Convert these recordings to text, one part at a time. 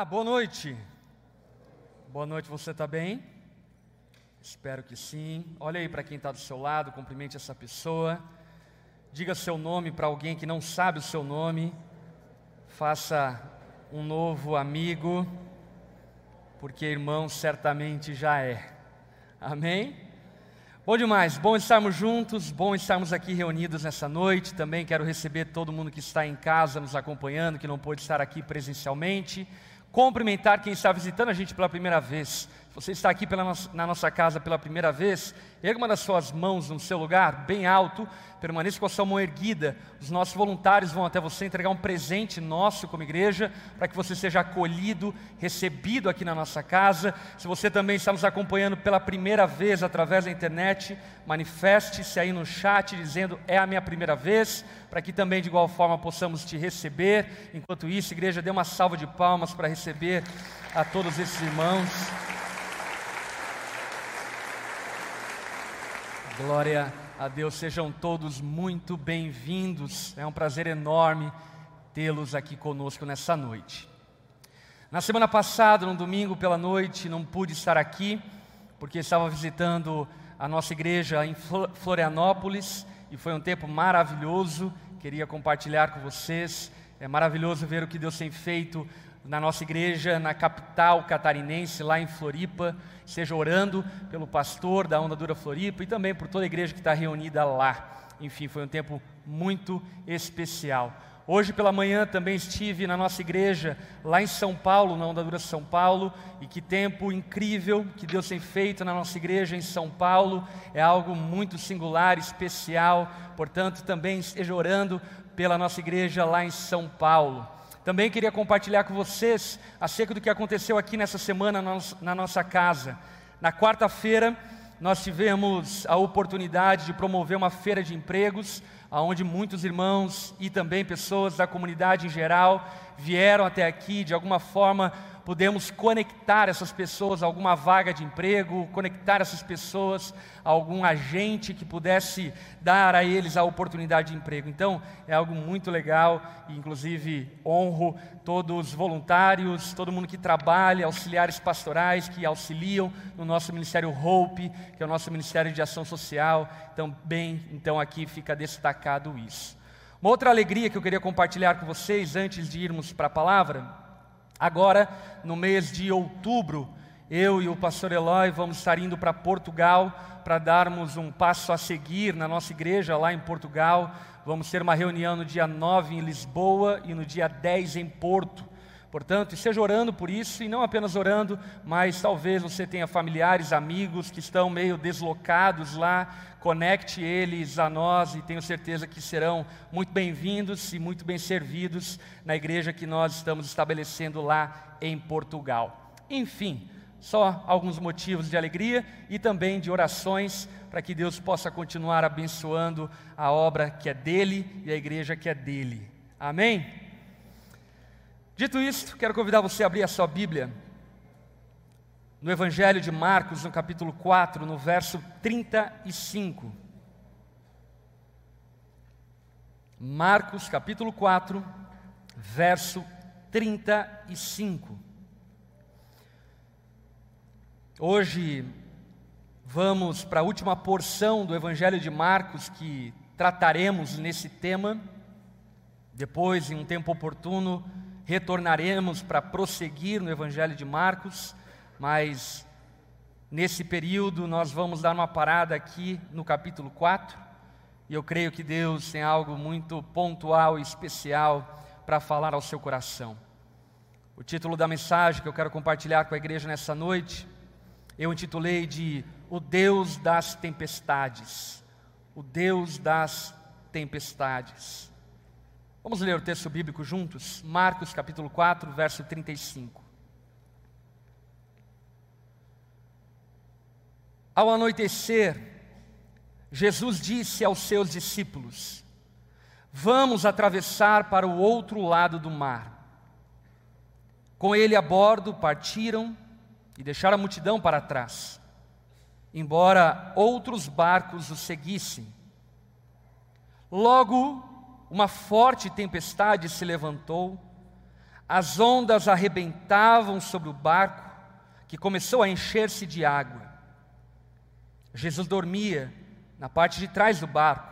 Olá, boa noite. Boa noite, você está bem? Espero que sim. Olha aí para quem está do seu lado, cumprimente essa pessoa. Diga seu nome para alguém que não sabe o seu nome. Faça um novo amigo, porque irmão certamente já é. Amém? Bom demais, bom estarmos juntos, bom estarmos aqui reunidos nessa noite. Também quero receber todo mundo que está em casa nos acompanhando, que não pôde estar aqui presencialmente. Cumprimentar quem está visitando a gente pela primeira vez. Você está aqui pela na nossa casa pela primeira vez, erga uma das suas mãos no seu lugar, bem alto, permaneça com a sua mão erguida. Os nossos voluntários vão até você entregar um presente nosso como igreja, para que você seja acolhido, recebido aqui na nossa casa. Se você também está nos acompanhando pela primeira vez através da internet, manifeste-se aí no chat dizendo é a minha primeira vez, para que também de igual forma possamos te receber. Enquanto isso, igreja, dê uma salva de palmas para receber a todos esses irmãos. Glória a Deus, sejam todos muito bem-vindos. É um prazer enorme tê-los aqui conosco nessa noite. Na semana passada, no domingo pela noite, não pude estar aqui, porque estava visitando a nossa igreja em Florianópolis e foi um tempo maravilhoso. Queria compartilhar com vocês. É maravilhoso ver o que Deus tem feito na nossa igreja, na capital catarinense, lá em Floripa, seja orando pelo pastor da Onda Dura Floripa e também por toda a igreja que está reunida lá. Enfim, foi um tempo muito especial. Hoje pela manhã também estive na nossa igreja, lá em São Paulo, na Onda Dura São Paulo, e que tempo incrível que Deus tem feito na nossa igreja em São Paulo, é algo muito singular, especial, portanto também esteja orando pela nossa igreja lá em São Paulo. Também queria compartilhar com vocês acerca do que aconteceu aqui nessa semana na nossa casa. Na quarta-feira, nós tivemos a oportunidade de promover uma feira de empregos, onde muitos irmãos e também pessoas da comunidade em geral vieram até aqui, de alguma forma pudemos conectar essas pessoas a alguma vaga de emprego, conectar essas pessoas a algum agente que pudesse dar a eles a oportunidade de emprego. Então, é algo muito legal e, inclusive, honro todos os voluntários, todo mundo que trabalha, auxiliares pastorais que auxiliam no nosso Ministério Hope, que é o nosso Ministério de Ação Social. Então, bem, então aqui fica destacado isso. Uma outra alegria que eu queria compartilhar com vocês antes de irmos para a palavra Agora, no mês de outubro, eu e o pastor Eloy vamos estar indo para Portugal para darmos um passo a seguir na nossa igreja lá em Portugal. Vamos ter uma reunião no dia 9 em Lisboa e no dia 10 em Porto. Portanto, esteja orando por isso e não apenas orando, mas talvez você tenha familiares, amigos que estão meio deslocados lá, conecte eles a nós e tenho certeza que serão muito bem-vindos e muito bem servidos na igreja que nós estamos estabelecendo lá em Portugal. Enfim, só alguns motivos de alegria e também de orações para que Deus possa continuar abençoando a obra que é dele e a igreja que é dele. Amém? Dito isto, quero convidar você a abrir a sua Bíblia no Evangelho de Marcos, no capítulo 4, no verso 35. Marcos, capítulo 4, verso 35. Hoje vamos para a última porção do Evangelho de Marcos que trataremos nesse tema. Depois, em um tempo oportuno, retornaremos para prosseguir no Evangelho de Marcos, mas nesse período nós vamos dar uma parada aqui no capítulo 4, e eu creio que Deus tem algo muito pontual e especial para falar ao seu coração. O título da mensagem que eu quero compartilhar com a igreja nessa noite, eu intitulei de O Deus das Tempestades. O Deus das Tempestades. Vamos ler o texto bíblico juntos? Marcos capítulo 4, verso 35. Ao anoitecer, Jesus disse aos seus discípulos: Vamos atravessar para o outro lado do mar. Com ele a bordo, partiram e deixaram a multidão para trás, embora outros barcos os seguissem. Logo, uma forte tempestade se levantou, as ondas arrebentavam sobre o barco, que começou a encher-se de água. Jesus dormia na parte de trás do barco,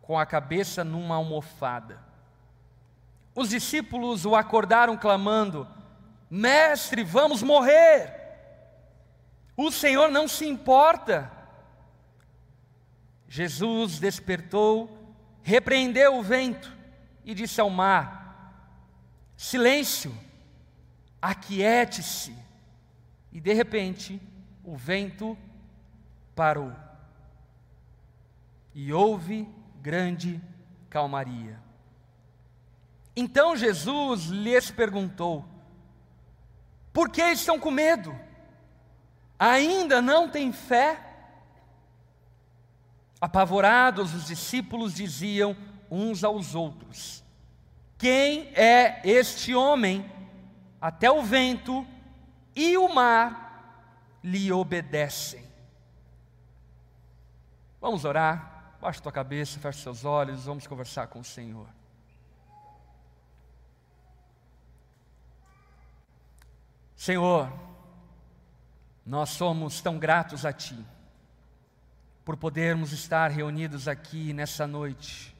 com a cabeça numa almofada. Os discípulos o acordaram clamando: Mestre, vamos morrer. O Senhor não se importa. Jesus despertou, repreendeu o vento e disse ao mar: Silêncio, aquiete-se. E de repente, o vento parou. E houve grande calmaria. Então Jesus lhes perguntou: Por que estão com medo? Ainda não têm fé? Apavorados, os discípulos diziam uns aos outros: Quem é este homem? Até o vento e o mar lhe obedecem. Vamos orar? Baixa tua cabeça, fecha seus olhos, vamos conversar com o Senhor. Senhor, nós somos tão gratos a Ti por podermos estar reunidos aqui nessa noite,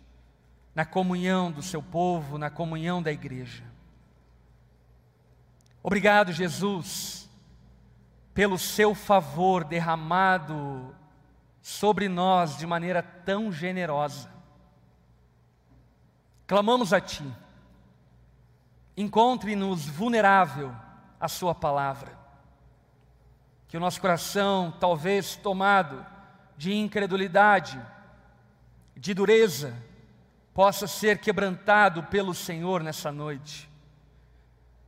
na comunhão do Seu povo, na comunhão da igreja. Obrigado, Jesus, pelo Seu favor derramado sobre nós de maneira tão generosa. Clamamos a Ti, encontre-nos vulnerável à Sua palavra que o nosso coração, talvez tomado de incredulidade, de dureza, possa ser quebrantado pelo Senhor nessa noite.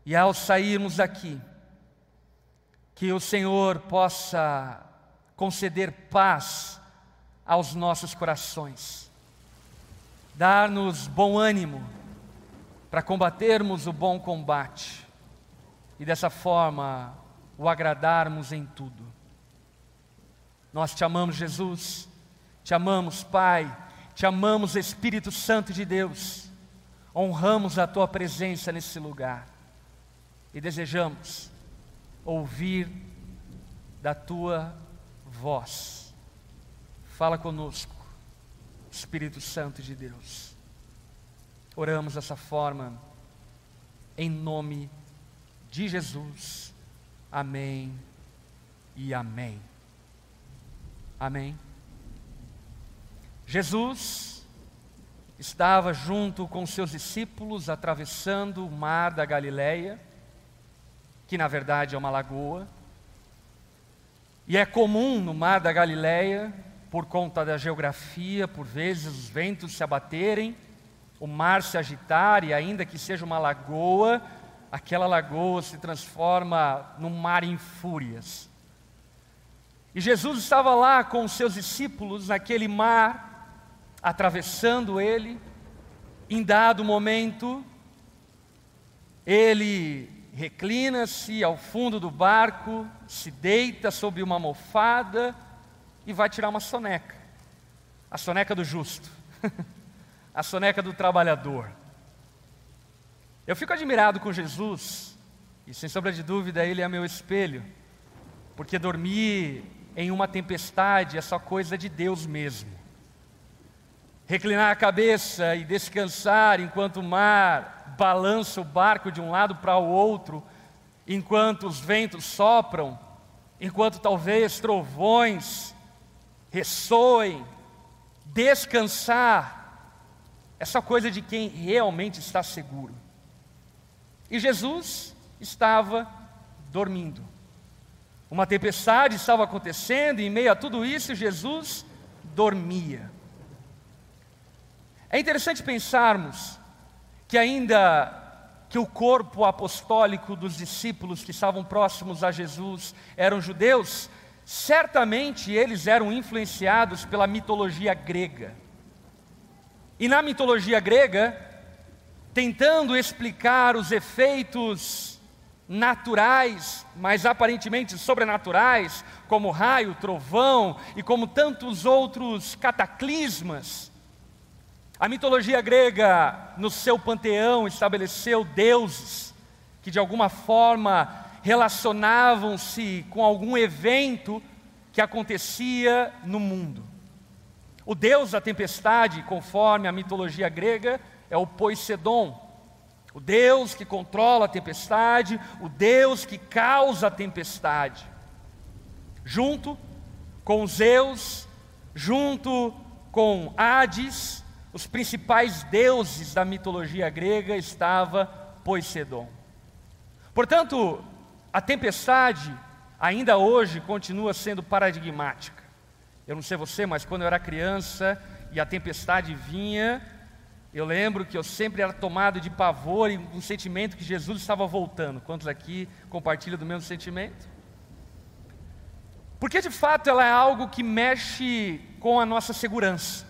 E ao sairmos daqui, que o Senhor possa conceder paz aos nossos corações, dar-nos bom ânimo para combatermos o bom combate e dessa forma o agradarmos em tudo. Nós te amamos, Jesus, te amamos, Pai, te amamos, Espírito Santo de Deus, honramos a tua presença nesse lugar e desejamos ouvir da tua voz. Fala conosco, Espírito Santo de Deus. Oramos dessa forma, em nome de Jesus. Amém e amém. Amém. Jesus estava junto com seus discípulos atravessando o mar da Galileia, que na verdade é uma lagoa. E é comum no mar da Galileia, por conta da geografia, por vezes os ventos se abaterem, o mar se agitar e ainda que seja uma lagoa, aquela lagoa se transforma num mar em fúrias. E Jesus estava lá com os seus discípulos naquele mar, atravessando ele. Em dado momento, ele reclina-se ao fundo do barco, se deita sobre uma almofada e vai tirar uma soneca. A soneca do justo, a soneca do trabalhador. Eu fico admirado com Jesus, e sem sombra de dúvida, Ele é meu espelho, porque dormir em uma tempestade é só coisa de Deus mesmo. Reclinar a cabeça e descansar enquanto o mar balança o barco de um lado para o outro, enquanto os ventos sopram, enquanto talvez trovões ressoem, descansar é só coisa de quem realmente está seguro. E Jesus estava dormindo. Uma tempestade estava acontecendo, e em meio a tudo isso, Jesus dormia. É interessante pensarmos que, ainda que o corpo apostólico dos discípulos que estavam próximos a Jesus eram judeus, certamente eles eram influenciados pela mitologia grega. E na mitologia grega, tentando explicar os efeitos naturais, mas aparentemente sobrenaturais, como raio, trovão e como tantos outros cataclismas. A mitologia grega, no seu panteão, estabeleceu deuses que de alguma forma relacionavam-se com algum evento que acontecia no mundo. O deus da tempestade, conforme a mitologia grega, é o Poseidon, o Deus que controla a tempestade, o Deus que causa a tempestade. Junto com Zeus, junto com Hades, os principais deuses da mitologia grega estava Poseidon. Portanto, a tempestade ainda hoje continua sendo paradigmática. Eu não sei você, mas quando eu era criança e a tempestade vinha, eu lembro que eu sempre era tomado de pavor e um sentimento que Jesus estava voltando. Quantos aqui compartilham do mesmo sentimento? Porque de fato ela é algo que mexe com a nossa segurança.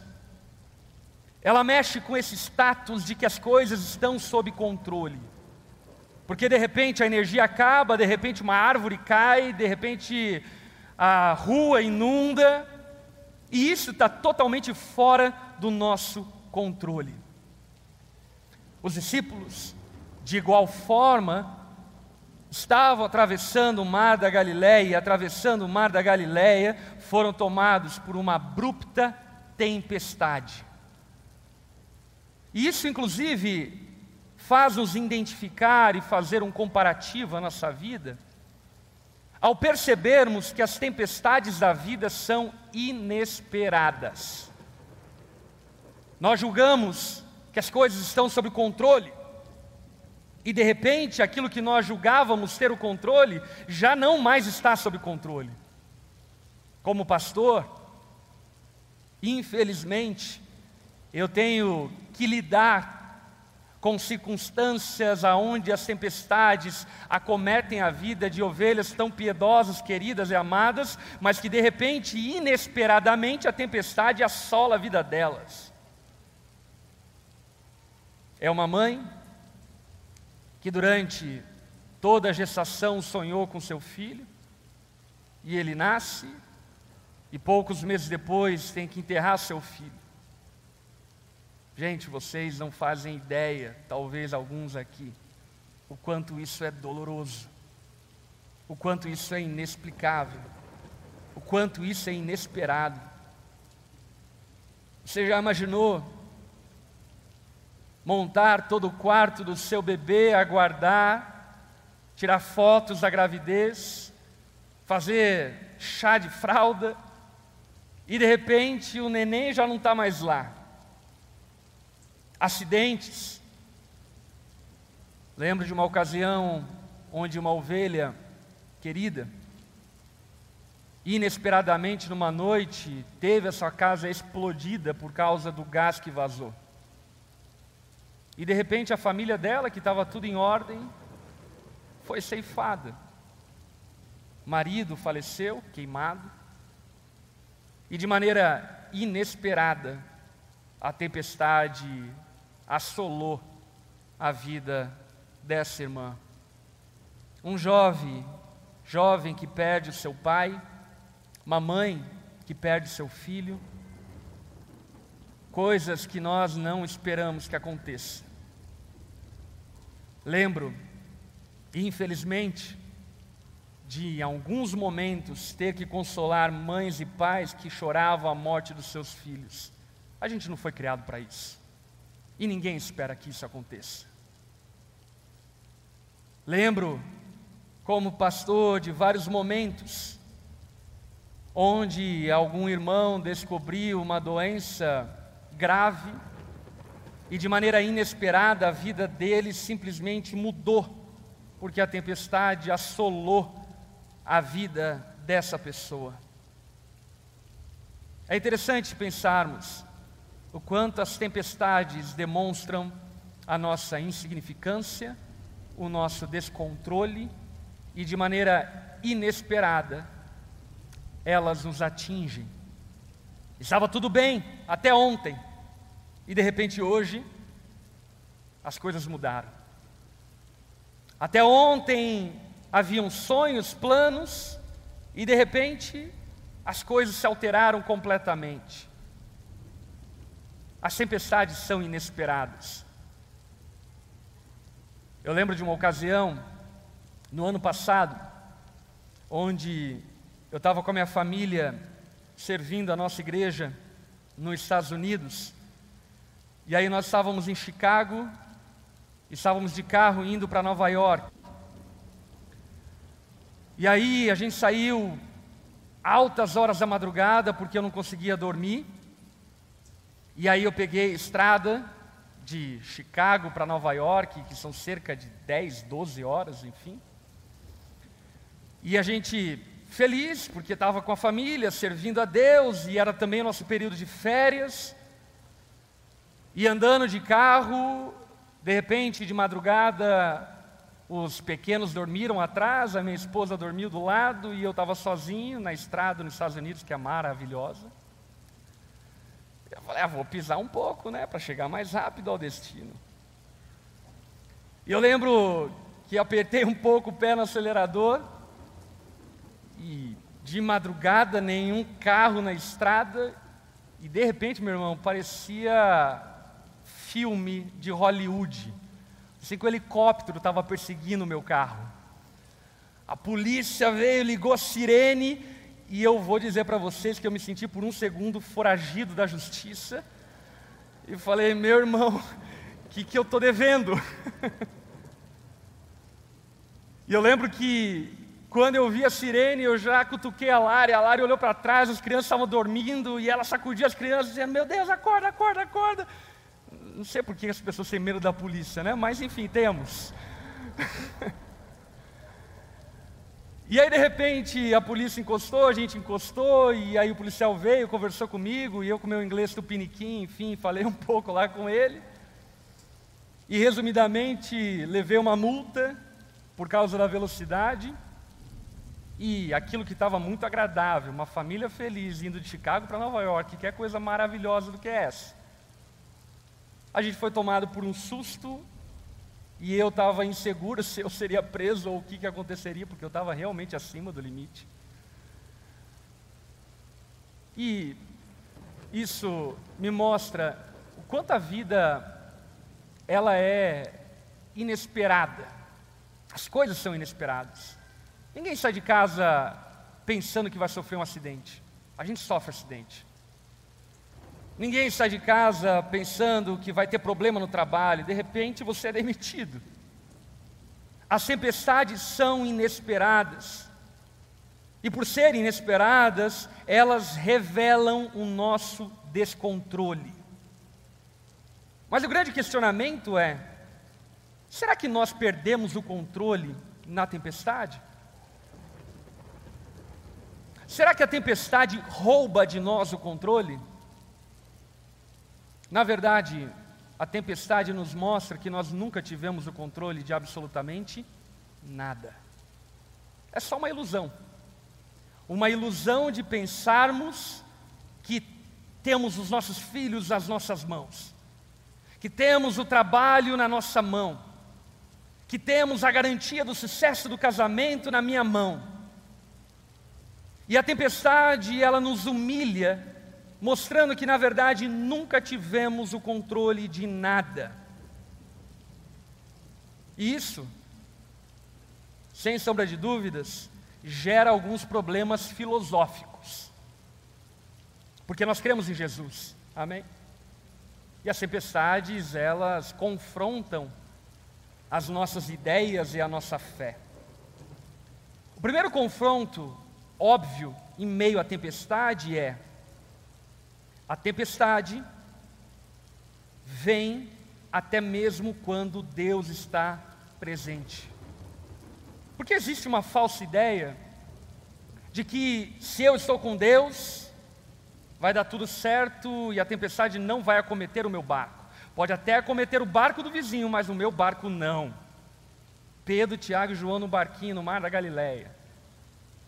Ela mexe com esse status de que as coisas estão sob controle. Porque de repente a energia acaba, de repente uma árvore cai, de repente a rua inunda, e isso está totalmente fora do nosso controle. Os discípulos, de igual forma, estavam atravessando o mar da Galileia, atravessando o mar da Galileia, foram tomados por uma abrupta tempestade. E isso, inclusive, faz-nos identificar e fazer um comparativo à nossa vida, ao percebermos que as tempestades da vida são inesperadas. Nós julgamos que as coisas estão sob controle. E de repente, aquilo que nós julgávamos ter o controle, já não mais está sob controle. Como pastor, infelizmente, eu tenho que lidar com circunstâncias aonde as tempestades acometem a vida de ovelhas tão piedosas, queridas e amadas, mas que de repente, inesperadamente, a tempestade assola a vida delas. É uma mãe que durante toda a gestação sonhou com seu filho, e ele nasce, e poucos meses depois tem que enterrar seu filho. Gente, vocês não fazem ideia, talvez alguns aqui, o quanto isso é doloroso, o quanto isso é inexplicável, o quanto isso é inesperado. Você já imaginou montar todo o quarto do seu bebê, aguardar, tirar fotos da gravidez, fazer chá de fralda, e de repente o neném já não está mais lá. Acidentes. Lembro de uma ocasião onde uma ovelha querida, inesperadamente numa noite, teve a sua casa explodida por causa do gás que vazou. E de repente a família dela, que estava tudo em ordem, foi ceifada. Marido faleceu, queimado. E de maneira inesperada, a tempestade assolou a vida dessa irmã. Um jovem, jovem que perde o seu pai, uma mãe que perde seu filho, coisas que nós não esperamos que aconteçam. Lembro, infelizmente, de em alguns momentos ter que consolar mães e pais que choravam a morte dos seus filhos. A gente não foi criado para isso. E ninguém espera que isso aconteça. Lembro, como pastor, de vários momentos onde algum irmão descobriu uma doença grave e de maneira inesperada a vida dele simplesmente mudou, porque a tempestade assolou a vida dessa pessoa. É interessante pensarmos o quanto as tempestades demonstram a nossa insignificância, o nosso descontrole e de maneira inesperada elas nos atingem Estava tudo bem até ontem. E de repente hoje as coisas mudaram. Até ontem haviam sonhos, planos, e de repente as coisas se alteraram completamente. As tempestades são inesperadas. Eu lembro de uma ocasião, no ano passado, onde eu estava com a minha família servindo a nossa igreja nos Estados Unidos, e aí nós estávamos em Chicago, estávamos de carro indo para Nova York. E aí a gente saiu altas horas da madrugada porque eu não conseguia dormir. E aí eu peguei estrada de Chicago para Nova York, que são cerca de 10, 12 horas, enfim. E a gente feliz, porque estava com a família, servindo a Deus, e era também o nosso período de férias. E andando de carro, de repente, de madrugada, os pequenos dormiram atrás, a minha esposa dormiu do lado, e eu estava sozinho na estrada nos Estados Unidos, que é maravilhosa. Eu falei, ah, vou pisar um pouco, né, para chegar mais rápido ao destino. E eu lembro que apertei um pouco o pé no acelerador e de madrugada nenhum carro na estrada e de repente, meu irmão, parecia filme de Hollywood. Assim que o helicóptero estava perseguindo o meu carro. A polícia veio, ligou sirene e eu vou dizer para vocês que eu me senti por um segundo foragido da justiça. E falei, meu irmão, o que, que eu estou devendo? e eu lembro que quando eu vi a sirene, eu já cutuquei a Lari, a Lari olhou para trás, as crianças estavam dormindo e ela sacudia as crianças, dizendo: Meu Deus, acorda, acorda, acorda. Não sei por que as pessoas têm medo da polícia, né? Mas enfim, temos. E aí, de repente, a polícia encostou, a gente encostou, e aí o policial veio, conversou comigo, e eu com meu inglês tupiniquim, enfim, falei um pouco lá com ele. E resumidamente, levei uma multa por causa da velocidade. E aquilo que estava muito agradável, uma família feliz indo de Chicago para Nova York, que é coisa maravilhosa do que é essa. A gente foi tomado por um susto e eu estava inseguro se eu seria preso ou o que, que aconteceria, porque eu estava realmente acima do limite. E isso me mostra o quanto a vida ela é inesperada. As coisas são inesperadas. Ninguém sai de casa pensando que vai sofrer um acidente. A gente sofre acidente. Ninguém sai de casa pensando que vai ter problema no trabalho, de repente você é demitido. As tempestades são inesperadas. E por serem inesperadas, elas revelam o nosso descontrole. Mas o grande questionamento é: será que nós perdemos o controle na tempestade? Será que a tempestade rouba de nós o controle? Na verdade, a tempestade nos mostra que nós nunca tivemos o controle de absolutamente nada. É só uma ilusão. Uma ilusão de pensarmos que temos os nossos filhos nas nossas mãos, que temos o trabalho na nossa mão, que temos a garantia do sucesso do casamento na minha mão. E a tempestade, ela nos humilha mostrando que na verdade nunca tivemos o controle de nada. E isso, sem sombra de dúvidas, gera alguns problemas filosóficos. Porque nós cremos em Jesus, amém? E as tempestades, elas confrontam as nossas ideias e a nossa fé. O primeiro confronto, óbvio, em meio à tempestade é a tempestade vem até mesmo quando Deus está presente. Porque existe uma falsa ideia de que se eu estou com Deus, vai dar tudo certo e a tempestade não vai acometer o meu barco. Pode até acometer o barco do vizinho, mas o meu barco não. Pedro, Tiago e João no barquinho no mar da Galileia.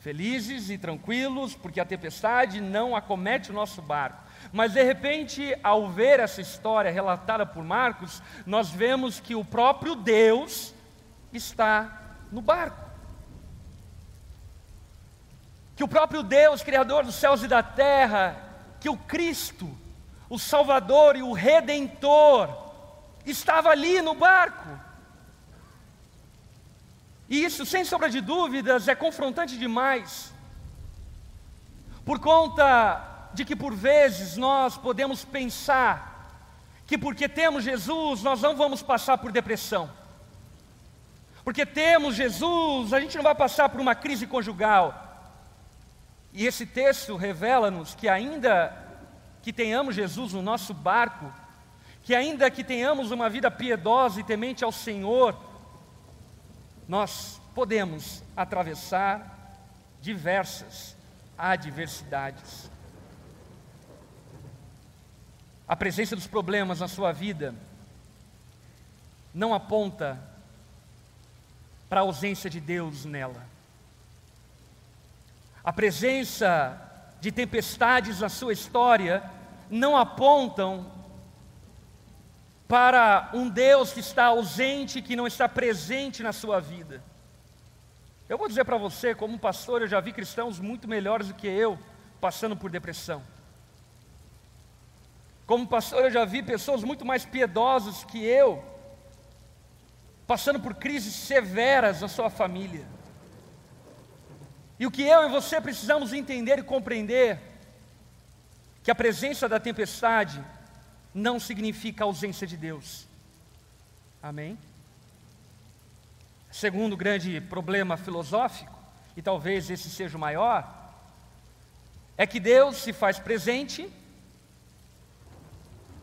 Felizes e tranquilos, porque a tempestade não acomete o nosso barco. Mas de repente, ao ver essa história relatada por Marcos, nós vemos que o próprio Deus está no barco. Que o próprio Deus, Criador dos céus e da terra, que o Cristo, o Salvador e o Redentor, estava ali no barco. E isso, sem sombra de dúvidas, é confrontante demais, por conta de que por vezes nós podemos pensar que porque temos Jesus nós não vamos passar por depressão, porque temos Jesus a gente não vai passar por uma crise conjugal. E esse texto revela-nos que, ainda que tenhamos Jesus no nosso barco, que ainda que tenhamos uma vida piedosa e temente ao Senhor, nós podemos atravessar diversas adversidades. A presença dos problemas na sua vida não aponta para a ausência de Deus nela. A presença de tempestades na sua história não apontam para um Deus que está ausente, que não está presente na sua vida. Eu vou dizer para você, como pastor, eu já vi cristãos muito melhores do que eu passando por depressão. Como pastor, eu já vi pessoas muito mais piedosas que eu passando por crises severas na sua família. E o que eu e você precisamos entender e compreender que a presença da tempestade não significa ausência de Deus. Amém? Segundo grande problema filosófico, e talvez esse seja o maior, é que Deus se faz presente,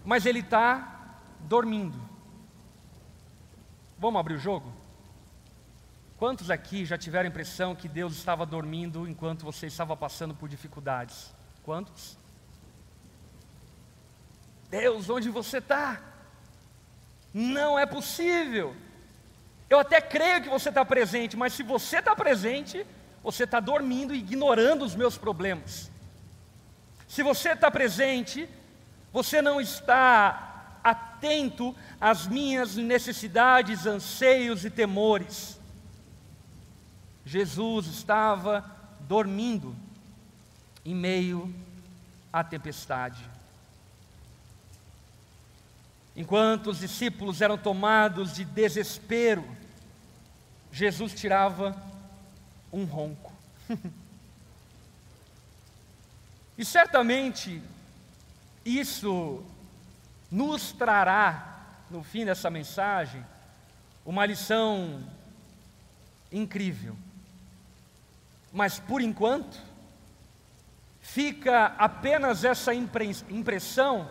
mas Ele está dormindo. Vamos abrir o jogo? Quantos aqui já tiveram a impressão que Deus estava dormindo enquanto você estava passando por dificuldades? Quantos? Deus, onde você está? Não é possível. Eu até creio que você está presente, mas se você está presente, você está dormindo e ignorando os meus problemas. Se você está presente, você não está atento às minhas necessidades, anseios e temores. Jesus estava dormindo em meio à tempestade. Enquanto os discípulos eram tomados de desespero, Jesus tirava um ronco. e certamente isso nos trará, no fim dessa mensagem, uma lição incrível. Mas por enquanto, fica apenas essa impressão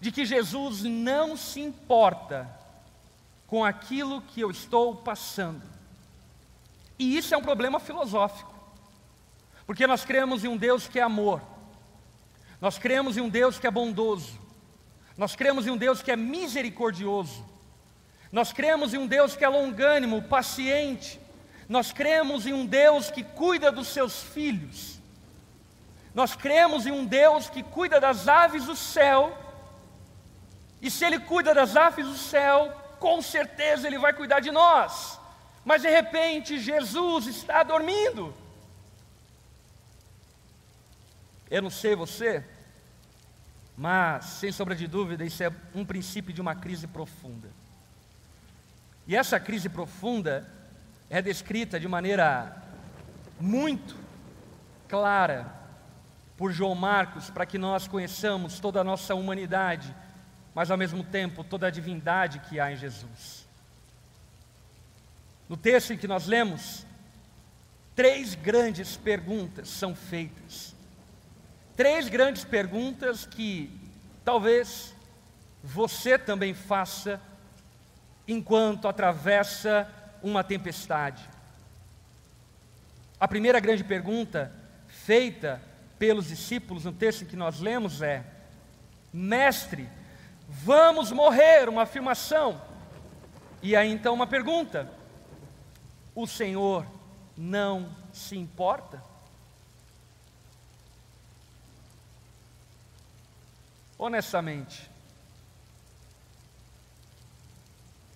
de que Jesus não se importa com aquilo que eu estou passando. E isso é um problema filosófico, porque nós cremos em um Deus que é amor, nós cremos em um Deus que é bondoso, nós cremos em um Deus que é misericordioso, nós cremos em um Deus que é longânimo, paciente, nós cremos em um Deus que cuida dos seus filhos, nós cremos em um Deus que cuida das aves do céu e se Ele cuida das aves do céu, com certeza Ele vai cuidar de nós. Mas de repente Jesus está dormindo. Eu não sei você, mas sem sombra de dúvida, isso é um princípio de uma crise profunda. E essa crise profunda é descrita de maneira muito clara por João Marcos, para que nós conheçamos toda a nossa humanidade mas ao mesmo tempo toda a divindade que há em Jesus. No texto em que nós lemos, três grandes perguntas são feitas. Três grandes perguntas que talvez você também faça enquanto atravessa uma tempestade. A primeira grande pergunta feita pelos discípulos no texto em que nós lemos é: Mestre, Vamos morrer, uma afirmação. E aí então uma pergunta: O Senhor não se importa? Honestamente,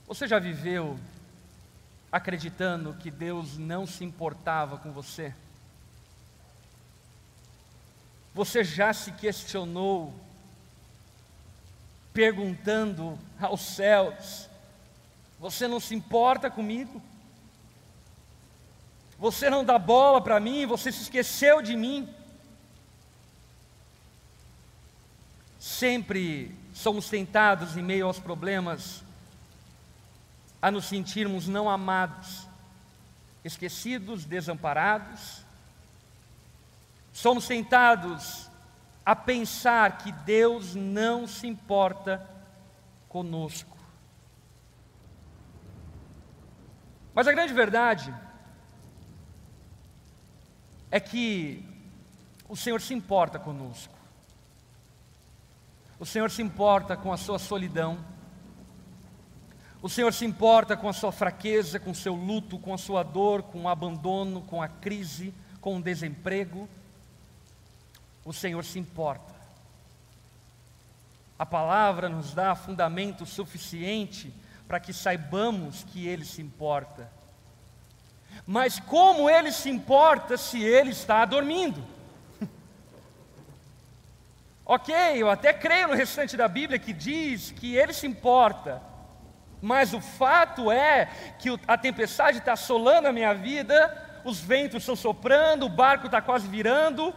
você já viveu acreditando que Deus não se importava com você? Você já se questionou perguntando aos céus: Você não se importa comigo? Você não dá bola para mim, você se esqueceu de mim. Sempre somos tentados em meio aos problemas a nos sentirmos não amados, esquecidos, desamparados. Somos tentados a pensar que Deus não se importa conosco. Mas a grande verdade é que o Senhor se importa conosco. O Senhor se importa com a sua solidão. O Senhor se importa com a sua fraqueza, com o seu luto, com a sua dor, com o abandono, com a crise, com o desemprego. O Senhor se importa. A palavra nos dá fundamento suficiente para que saibamos que Ele se importa. Mas como Ele se importa se Ele está dormindo? ok, eu até creio no restante da Bíblia que diz que Ele se importa, mas o fato é que a tempestade está assolando a minha vida, os ventos estão soprando, o barco está quase virando,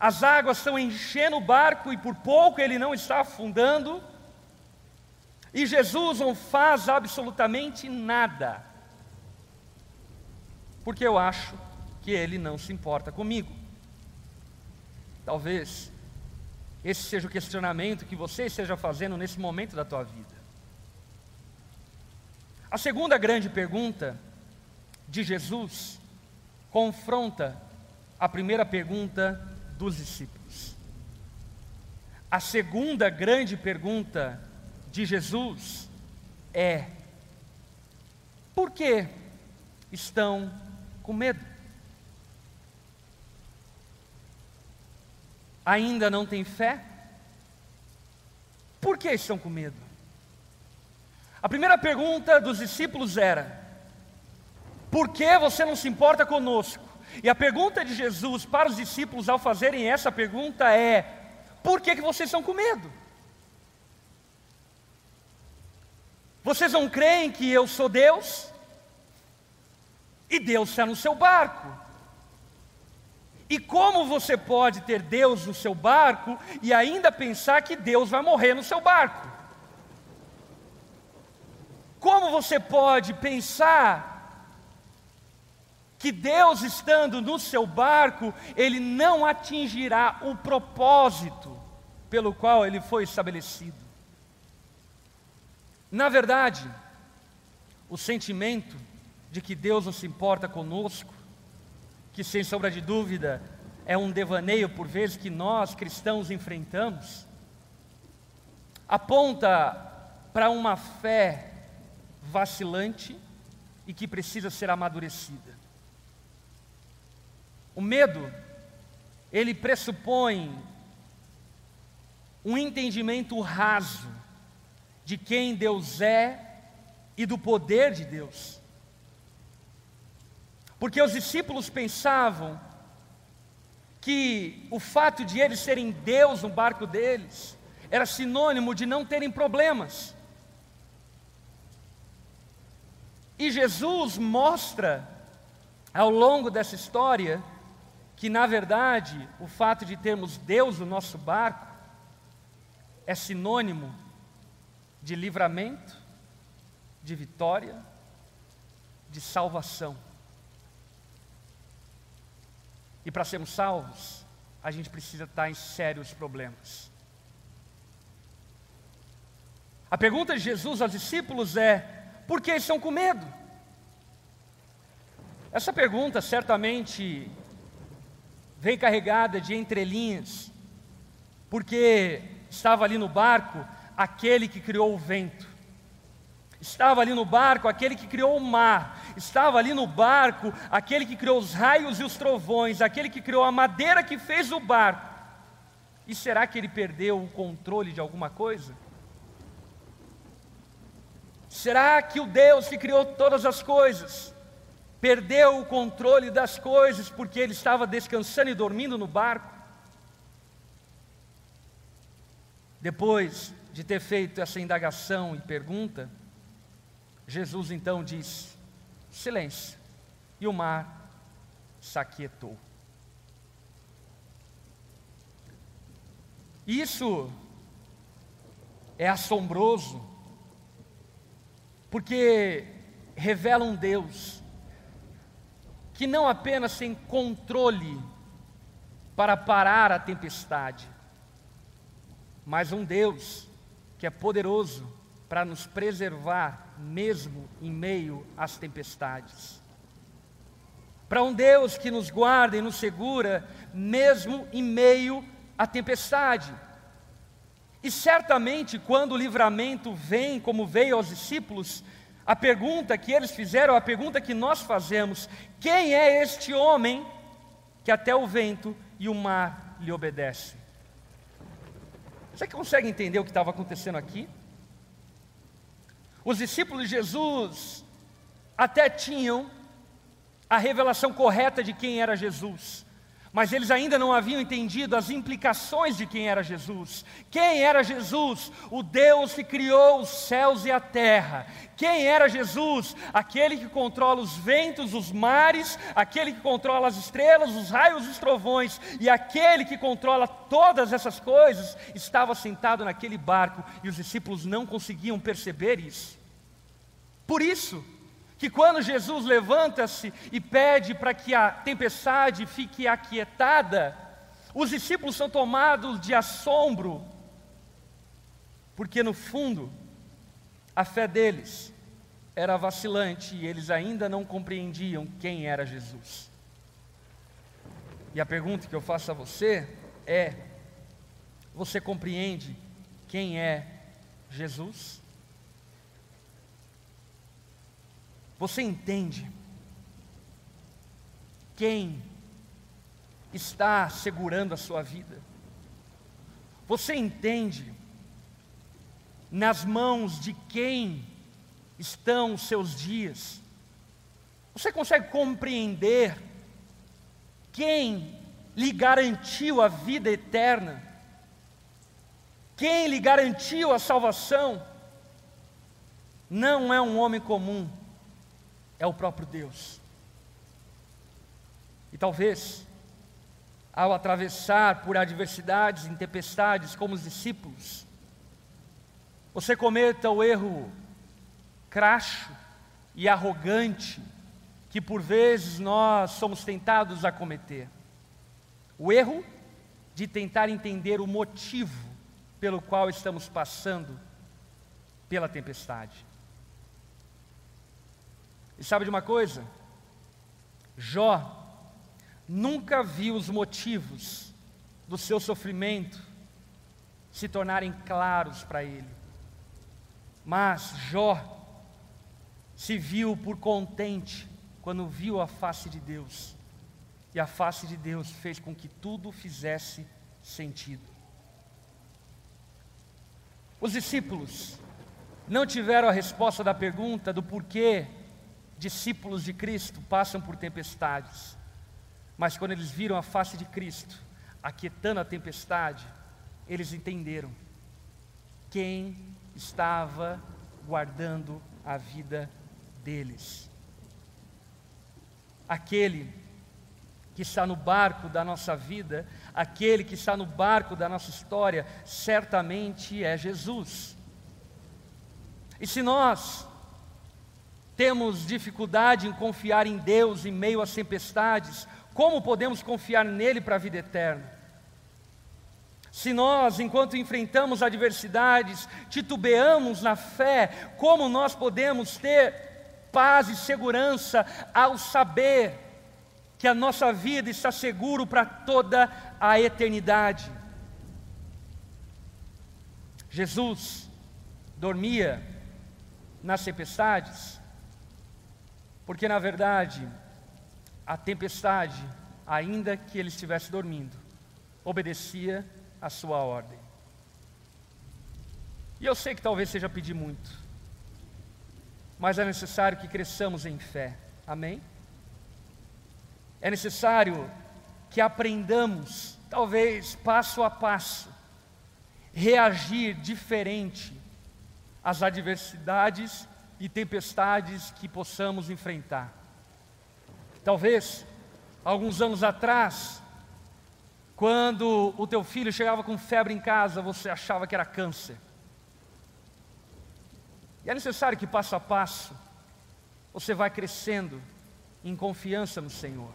as águas estão enchendo o barco e por pouco ele não está afundando. E Jesus não faz absolutamente nada, porque eu acho que ele não se importa comigo. Talvez esse seja o questionamento que você esteja fazendo nesse momento da tua vida. A segunda grande pergunta de Jesus confronta a primeira pergunta dos discípulos. A segunda grande pergunta de Jesus é: por que estão com medo? Ainda não têm fé? Por que estão com medo? A primeira pergunta dos discípulos era: por que você não se importa conosco? E a pergunta de Jesus para os discípulos ao fazerem essa pergunta é: por que, que vocês estão com medo? Vocês não creem que eu sou Deus? E Deus está no seu barco. E como você pode ter Deus no seu barco e ainda pensar que Deus vai morrer no seu barco? Como você pode pensar que Deus estando no seu barco, ele não atingirá o propósito pelo qual ele foi estabelecido. Na verdade, o sentimento de que Deus não se importa conosco, que sem sombra de dúvida é um devaneio por vezes que nós cristãos enfrentamos, aponta para uma fé vacilante e que precisa ser amadurecida. O medo, ele pressupõe um entendimento raso de quem Deus é e do poder de Deus. Porque os discípulos pensavam que o fato de eles serem Deus no barco deles era sinônimo de não terem problemas. E Jesus mostra ao longo dessa história que, na verdade, o fato de termos Deus no nosso barco é sinônimo de livramento, de vitória, de salvação. E para sermos salvos, a gente precisa estar em sérios problemas. A pergunta de Jesus aos discípulos é: por que estão com medo? Essa pergunta certamente vem carregada de entrelinhas, porque estava ali no barco aquele que criou o vento, estava ali no barco aquele que criou o mar, estava ali no barco aquele que criou os raios e os trovões, aquele que criou a madeira que fez o barco. E será que ele perdeu o controle de alguma coisa? Será que o Deus que criou todas as coisas perdeu o controle das coisas porque ele estava descansando e dormindo no barco. Depois de ter feito essa indagação e pergunta, Jesus então diz: silêncio, e o mar se aquietou. Isso é assombroso, porque revela um Deus que não apenas tem controle para parar a tempestade, mas um Deus que é poderoso para nos preservar mesmo em meio às tempestades. Para um Deus que nos guarda e nos segura mesmo em meio a tempestade. E certamente, quando o livramento vem, como veio aos discípulos, a pergunta que eles fizeram, a pergunta que nós fazemos: quem é este homem que até o vento e o mar lhe obedecem? Você consegue entender o que estava acontecendo aqui? Os discípulos de Jesus até tinham a revelação correta de quem era Jesus, mas eles ainda não haviam entendido as implicações de quem era Jesus. Quem era Jesus? O Deus que criou os céus e a terra. Quem era Jesus? Aquele que controla os ventos, os mares, aquele que controla as estrelas, os raios, os trovões, e aquele que controla todas essas coisas, estava sentado naquele barco e os discípulos não conseguiam perceber isso. Por isso, que quando Jesus levanta-se e pede para que a tempestade fique aquietada, os discípulos são tomados de assombro, porque no fundo, a fé deles era vacilante e eles ainda não compreendiam quem era Jesus. E a pergunta que eu faço a você é: você compreende quem é Jesus? Você entende quem está segurando a sua vida? Você entende nas mãos de quem estão os seus dias? Você consegue compreender quem lhe garantiu a vida eterna? Quem lhe garantiu a salvação? Não é um homem comum, é o próprio Deus. E talvez, ao atravessar por adversidades tempestades como os discípulos, você cometa o erro cracho e arrogante que por vezes nós somos tentados a cometer. O erro de tentar entender o motivo pelo qual estamos passando pela tempestade. E sabe de uma coisa? Jó nunca viu os motivos do seu sofrimento se tornarem claros para ele. Mas Jó se viu por contente quando viu a face de Deus. E a face de Deus fez com que tudo fizesse sentido. Os discípulos não tiveram a resposta da pergunta do porquê discípulos de Cristo passam por tempestades, mas quando eles viram a face de Cristo, aquietando a tempestade, eles entenderam quem estava guardando a vida deles. Aquele que está no barco da nossa vida, aquele que está no barco da nossa história, certamente é Jesus. E se nós temos dificuldade em confiar em Deus em meio às tempestades, como podemos confiar nele para a vida eterna? Se nós, enquanto enfrentamos adversidades, titubeamos na fé, como nós podemos ter paz e segurança ao saber que a nossa vida está seguro para toda a eternidade? Jesus dormia nas tempestades, porque na verdade, a tempestade, ainda que ele estivesse dormindo, obedecia a sua ordem. E eu sei que talvez seja pedir muito, mas é necessário que cresçamos em fé, amém? É necessário que aprendamos, talvez passo a passo, reagir diferente às adversidades e tempestades que possamos enfrentar. Talvez alguns anos atrás, quando o teu filho chegava com febre em casa, você achava que era câncer. E é necessário que passo a passo você vai crescendo em confiança no Senhor.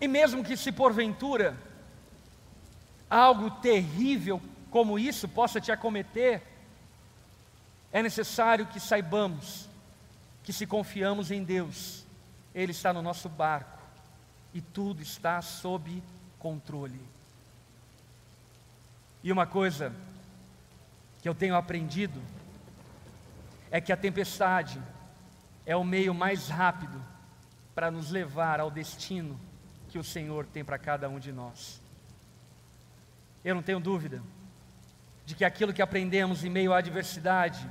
E mesmo que se porventura algo terrível como isso possa te acometer, é necessário que saibamos que se confiamos em Deus, Ele está no nosso barco e tudo está sob controle. E uma coisa que eu tenho aprendido é que a tempestade é o meio mais rápido para nos levar ao destino que o Senhor tem para cada um de nós. Eu não tenho dúvida de que aquilo que aprendemos em meio à adversidade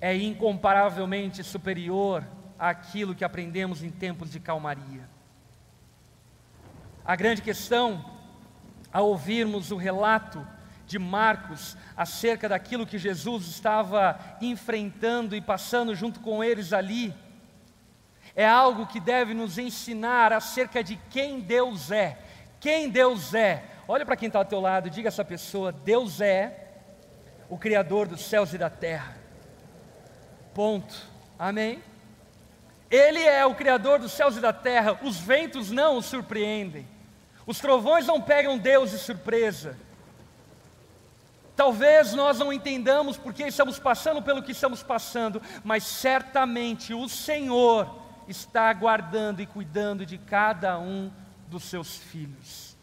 é incomparavelmente superior àquilo que aprendemos em tempos de calmaria. A grande questão, ao ouvirmos o relato de Marcos acerca daquilo que Jesus estava enfrentando e passando junto com eles ali, é algo que deve nos ensinar acerca de quem Deus é. Quem Deus é. Olha para quem está ao teu lado, diga a essa pessoa: Deus é o Criador dos céus e da terra. Ponto. Amém? Ele é o Criador dos céus e da terra. Os ventos não o surpreendem. Os trovões não pegam Deus de surpresa. Talvez nós não entendamos porque estamos passando pelo que estamos passando, mas certamente o Senhor está guardando e cuidando de cada um dos seus filhos.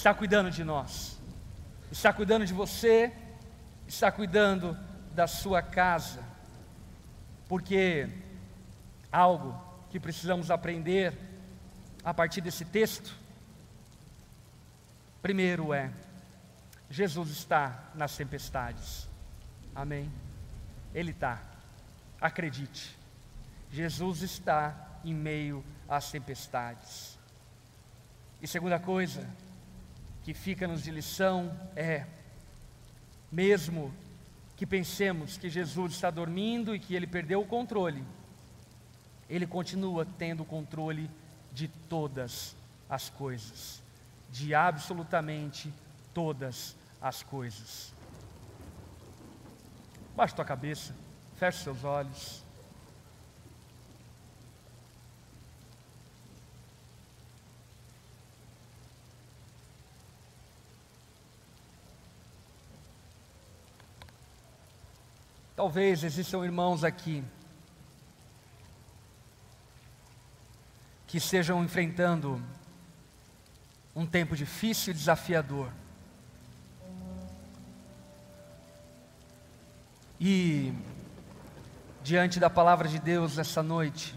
Está cuidando de nós, está cuidando de você, está cuidando da sua casa, porque algo que precisamos aprender a partir desse texto, primeiro é Jesus está nas tempestades. Amém? Ele está. Acredite. Jesus está em meio às tempestades. E segunda coisa que fica-nos de lição é, mesmo que pensemos que Jesus está dormindo e que ele perdeu o controle, ele continua tendo o controle de todas as coisas, de absolutamente todas as coisas. Baixe tua cabeça, feche seus olhos. Talvez existam irmãos aqui que estejam enfrentando um tempo difícil e desafiador. E diante da palavra de Deus essa noite,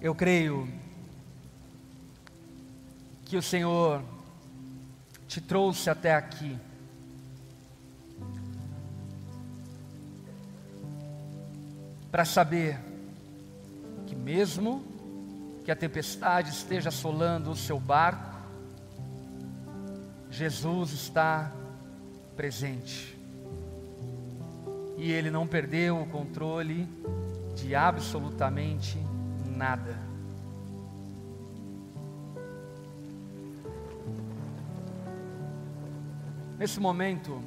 eu creio que o Senhor te trouxe até aqui. Para saber que, mesmo que a tempestade esteja assolando o seu barco, Jesus está presente e ele não perdeu o controle de absolutamente nada. Nesse momento,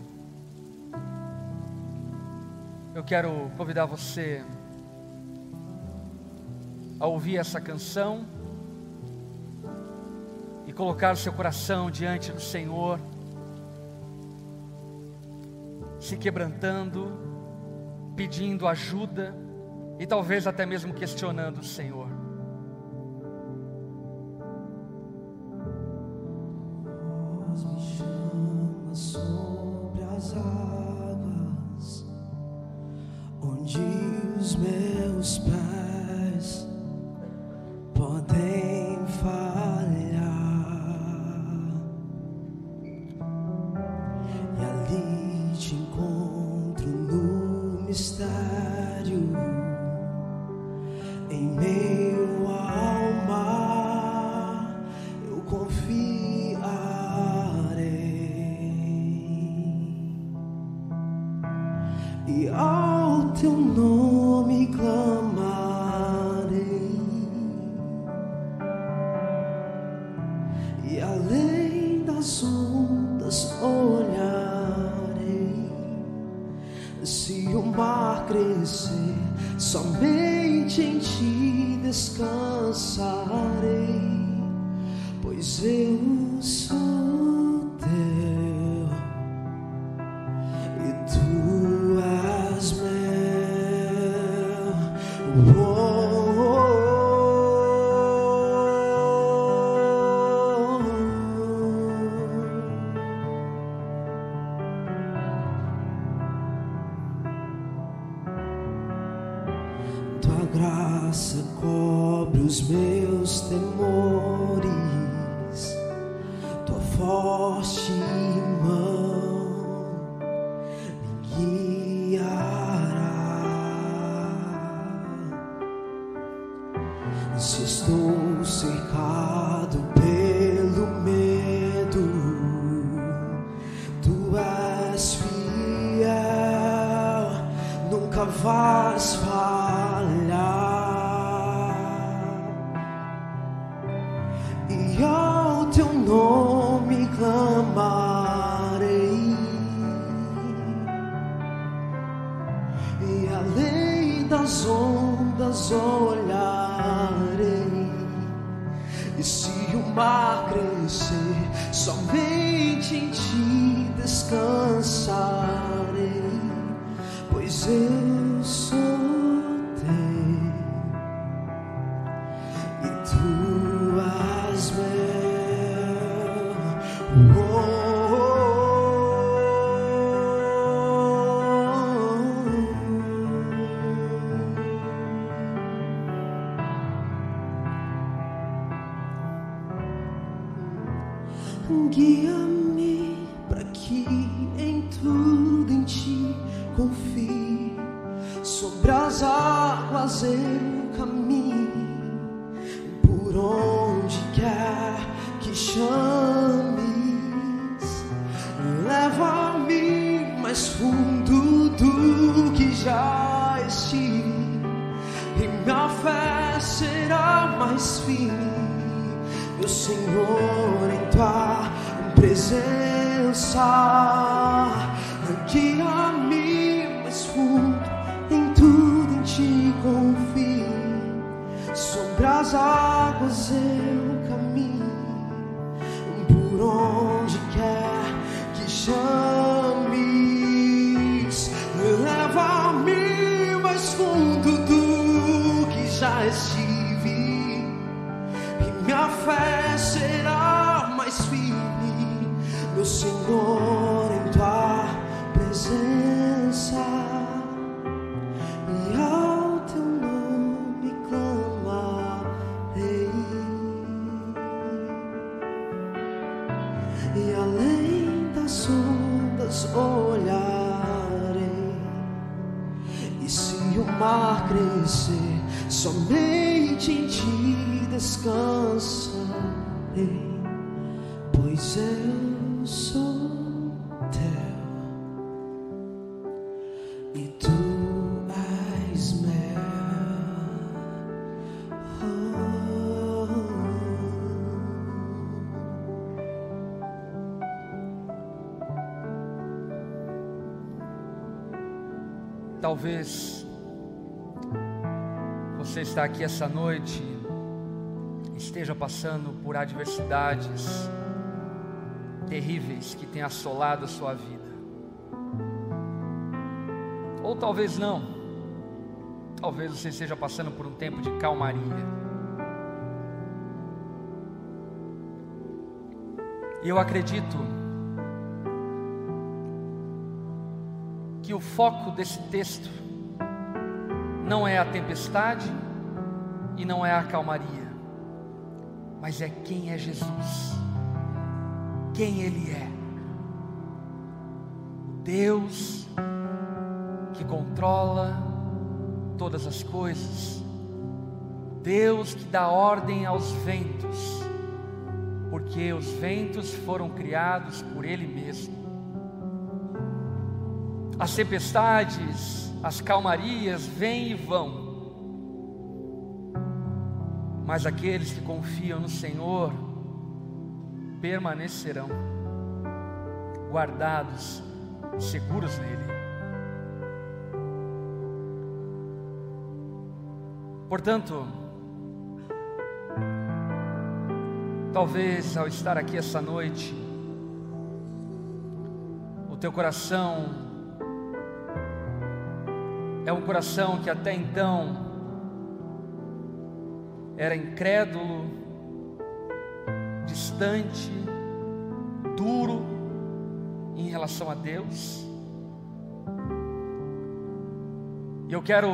eu quero convidar você a ouvir essa canção e colocar o seu coração diante do Senhor, se quebrantando pedindo ajuda e talvez até mesmo questionando o Senhor. Nunca vais. Águas eu pois eu sou teu e tu és meu. Talvez você está aqui essa noite esteja passando por adversidades terríveis que têm assolado a sua vida. Ou talvez não. Talvez você esteja passando por um tempo de calmaria. E eu acredito que o foco desse texto não é a tempestade e não é a calmaria, mas é quem é Jesus, quem Ele é. Deus que controla todas as coisas, Deus que dá ordem aos ventos, porque os ventos foram criados por Ele mesmo. As tempestades, as calmarias vêm e vão, mas aqueles que confiam no Senhor permanecerão, guardados, seguros nele. Portanto, talvez ao estar aqui essa noite, o teu coração é um coração que até então era incrédulo, distante, duro em relação a Deus. E eu quero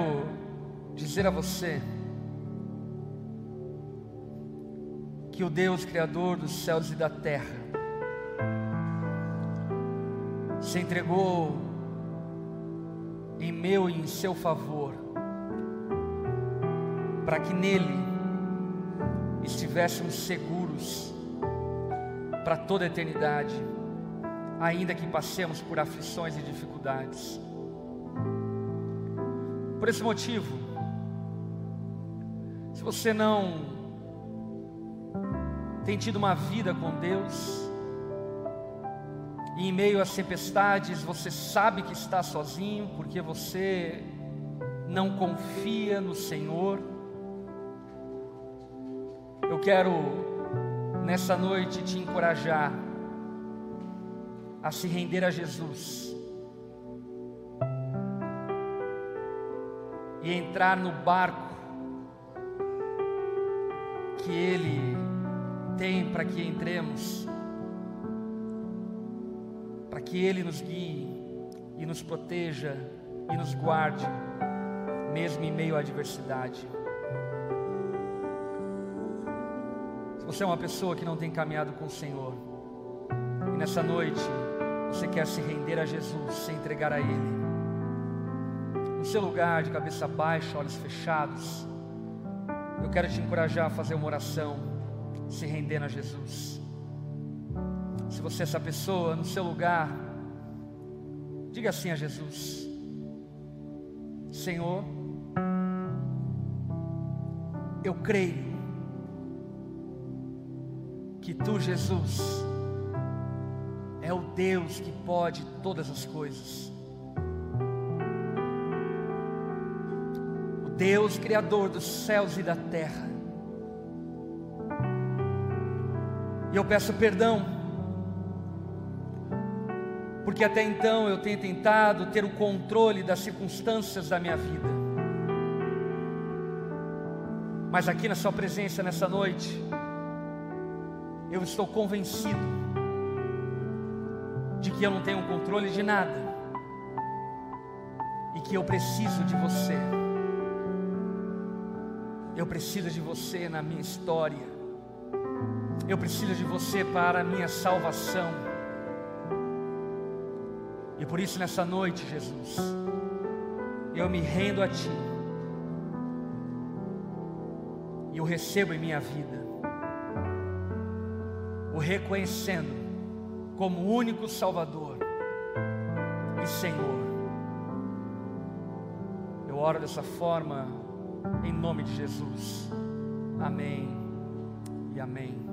dizer a você que o Deus Criador dos céus e da terra se entregou em meu e em seu favor, para que nele estivéssemos seguros para toda a eternidade, ainda que passemos por aflições e dificuldades. Por esse motivo, se você não tem tido uma vida com Deus, e em meio às tempestades você sabe que está sozinho, porque você não confia no Senhor, quero nessa noite te encorajar a se render a Jesus e entrar no barco que Ele tem para que entremos, para que Ele nos guie e nos proteja e nos guarde, mesmo em meio à adversidade. Se você é uma pessoa que não tem caminhado com o Senhor, e nessa noite você quer se render a Jesus, se entregar a Ele, no seu lugar, de cabeça baixa, olhos fechados, eu quero te encorajar a fazer uma oração, se rendendo a Jesus. Se você é essa pessoa, no seu lugar, diga assim a Jesus: Senhor, eu creio que tu, Jesus, é o Deus que pode todas as coisas. Deus Criador dos céus e da terra. E eu peço perdão, porque até então eu tenho tentado ter o controle das circunstâncias da minha vida. Mas aqui na Sua presença nessa noite, eu estou convencido de que eu não tenho controle de nada e que eu preciso de você. Eu preciso de você na minha história. Eu preciso de você para a minha salvação. E por isso nessa noite, Jesus, eu me rendo a Ti. E o recebo em minha vida. Reconhecendo como único Salvador e Senhor. Eu oro dessa forma em nome de Jesus. Amém e amém.